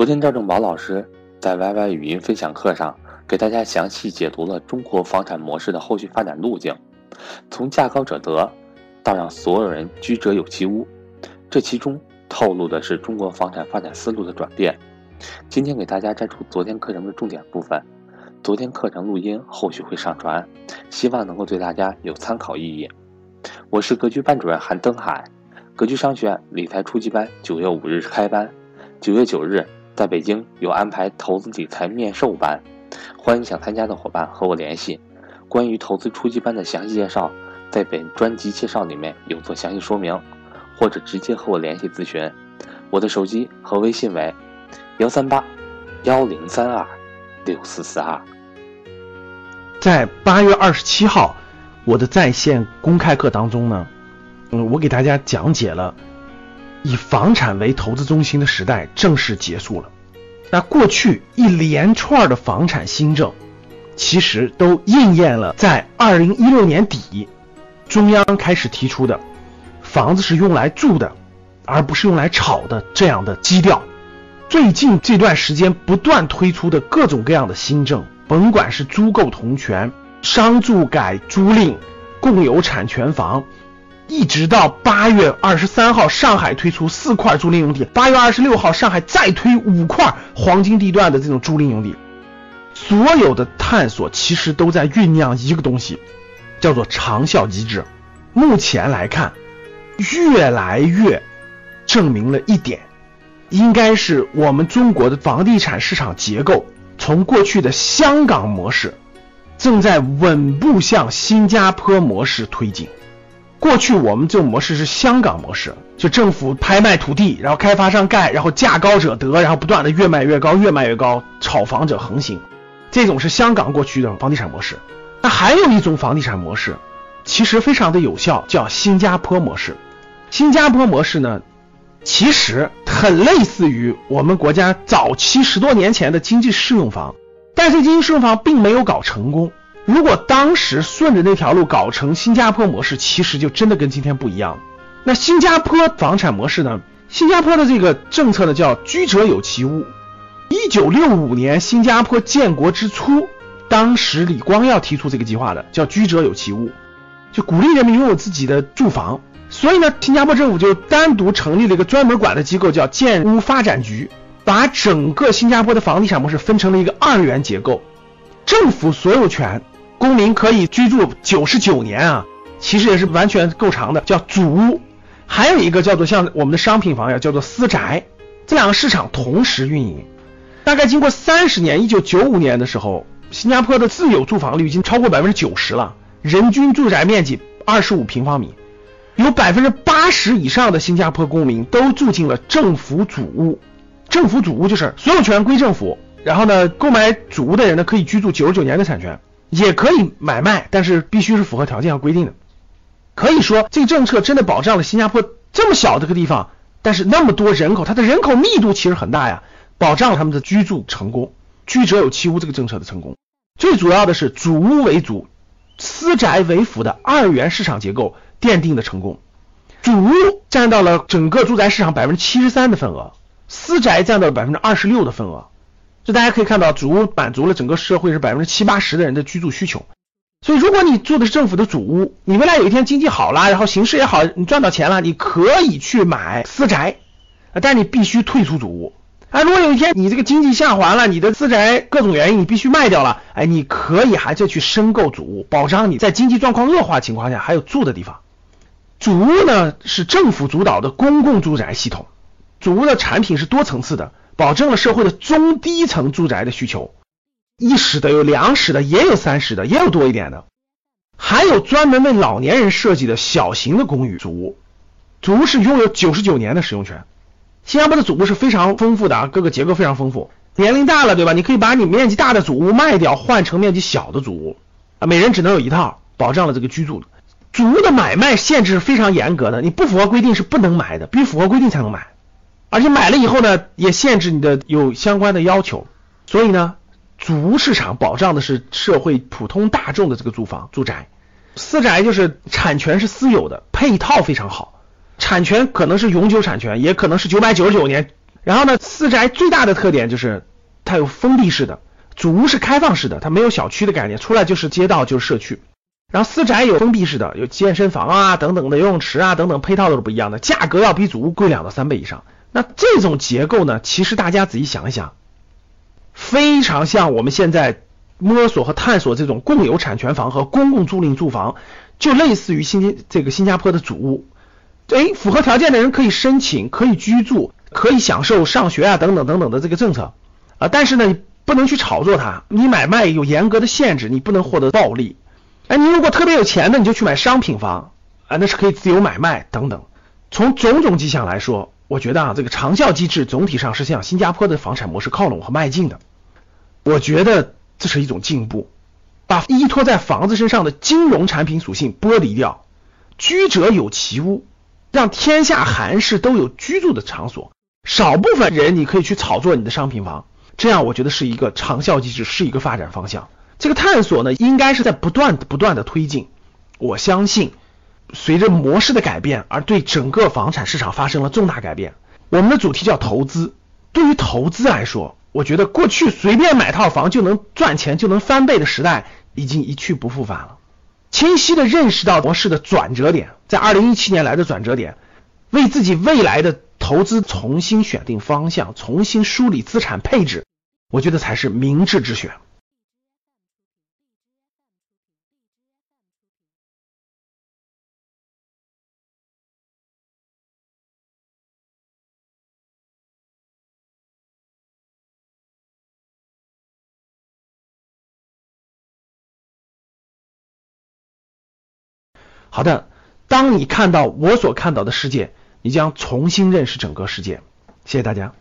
昨天赵正宝老师在 YY 语音分享课上给大家详细解读了中国房产模式的后续发展路径，从价高者得到让所有人居者有其屋，这其中透露的是中国房产发展思路的转变。今天给大家摘出昨天课程的重点部分，昨天课程录音后续会上传，希望能够对大家有参考意义。我是格局班主任韩登海，格局商学院理财初级班九月五日开班，九月九日。在北京有安排投资理财面授班，欢迎想参加的伙伴和我联系。关于投资初级班的详细介绍，在本专辑介绍里面有做详细说明，或者直接和我联系咨询。我的手机和微信为幺三八幺零三二六四四二。在八月二十七号我的在线公开课当中呢，嗯，我给大家讲解了。以房产为投资中心的时代正式结束了。那过去一连串的房产新政，其实都应验了在二零一六年底，中央开始提出的“房子是用来住的，而不是用来炒的”这样的基调。最近这段时间不断推出的各种各样的新政，甭管是租购同权、商住改租赁、共有产权房。一直到八月二十三号，上海推出四块租赁用地；八月二十六号，上海再推五块黄金地段的这种租赁用地。所有的探索其实都在酝酿一个东西，叫做长效机制。目前来看，越来越证明了一点，应该是我们中国的房地产市场结构从过去的香港模式，正在稳步向新加坡模式推进。过去我们这种模式是香港模式，就政府拍卖土地，然后开发商盖，然后价高者得，然后不断的越卖越高，越卖越高，炒房者横行。这种是香港过去的房地产模式。那还有一种房地产模式，其实非常的有效，叫新加坡模式。新加坡模式呢，其实很类似于我们国家早期十多年前的经济适用房，但是经济适用房并没有搞成功。如果当时顺着那条路搞成新加坡模式，其实就真的跟今天不一样。那新加坡房产模式呢？新加坡的这个政策呢叫居者有其屋。一九六五年新加坡建国之初，当时李光耀提出这个计划的，叫居者有其屋，就鼓励人民拥有自己的住房。所以呢，新加坡政府就单独成立了一个专门管的机构，叫建屋发展局，把整个新加坡的房地产模式分成了一个二元结构，政府所有权。公民可以居住九十九年啊，其实也是完全够长的，叫祖屋。还有一个叫做像我们的商品房呀，叫做私宅。这两个市场同时运营，大概经过三十年，一九九五年的时候，新加坡的自有住房率已经超过百分之九十了，人均住宅面积二十五平方米，有百分之八十以上的新加坡公民都住进了政府主屋。政府主屋就是所有权归政府，然后呢，购买主屋的人呢可以居住九十九年的产权。也可以买卖，但是必须是符合条件和规定的。可以说，这个政策真的保障了新加坡这么小的个地方，但是那么多人口，它的人口密度其实很大呀，保障了他们的居住成功，居者有其屋这个政策的成功。最主要的是主屋为主，私宅为辅的二元市场结构奠定的成功。主屋占到了整个住宅市场百分之七十三的份额，私宅占到了百分之二十六的份额。就大家可以看到，主屋满足了整个社会是百分之七八十的人的居住需求。所以，如果你住的是政府的主屋，你未来有一天经济好了，然后形势也好，你赚到钱了，你可以去买私宅，但你必须退出主屋。啊，如果有一天你这个经济下滑了，你的私宅各种原因你必须卖掉了，哎，你可以还是去申购主屋，保障你在经济状况恶化情况下还有住的地方。主屋呢是政府主导的公共住宅系统，主屋的产品是多层次的。保证了社会的中低层住宅的需求，一室的有两室的，也有三室的，也有多一点的，还有专门为老年人设计的小型的公寓主屋，主屋是拥有九十九年的使用权。新加坡的主屋是非常丰富的啊，各个结构非常丰富。年龄大了，对吧？你可以把你面积大的主屋卖掉，换成面积小的主屋啊，每人只能有一套，保障了这个居住。主屋的买卖限制是非常严格的，你不符合规定是不能买的，必须符合规定才能买。而且买了以后呢，也限制你的有相关的要求，所以呢，主屋市场保障的是社会普通大众的这个住房住宅，私宅就是产权是私有的，配套非常好，产权可能是永久产权，也可能是九百九十九年然后呢，私宅最大的特点就是它有封闭式的，主屋是开放式的，它没有小区的概念，出来就是街道就是社区。然后私宅有封闭式的，有健身房啊等等的游泳池啊等等配套都是不一样的，价格要比主屋贵两到三倍以上。那这种结构呢，其实大家仔细想一想，非常像我们现在摸索和探索这种共有产权房和公共租赁住房，就类似于新这个新加坡的主屋。哎，符合条件的人可以申请，可以居住，可以享受上学啊，等等等等的这个政策啊。但是呢，不能去炒作它，你买卖有严格的限制，你不能获得暴利。哎，你如果特别有钱的，你就去买商品房啊，那是可以自由买卖等等。从种种迹象来说，我觉得啊，这个长效机制总体上是向新加坡的房产模式靠拢和迈进的。我觉得这是一种进步，把依托在房子身上的金融产品属性剥离掉，居者有其屋。让天下寒士都有居住的场所，少部分人你可以去炒作你的商品房，这样我觉得是一个长效机制，是一个发展方向。这个探索呢，应该是在不断不断的推进。我相信，随着模式的改变，而对整个房产市场发生了重大改变。我们的主题叫投资，对于投资来说，我觉得过去随便买套房就能赚钱就能翻倍的时代已经一去不复返了。清晰的认识到模式的转折点，在二零一七年来的转折点，为自己未来的投资重新选定方向，重新梳理资产配置，我觉得才是明智之选。好的，当你看到我所看到的世界，你将重新认识整个世界。谢谢大家。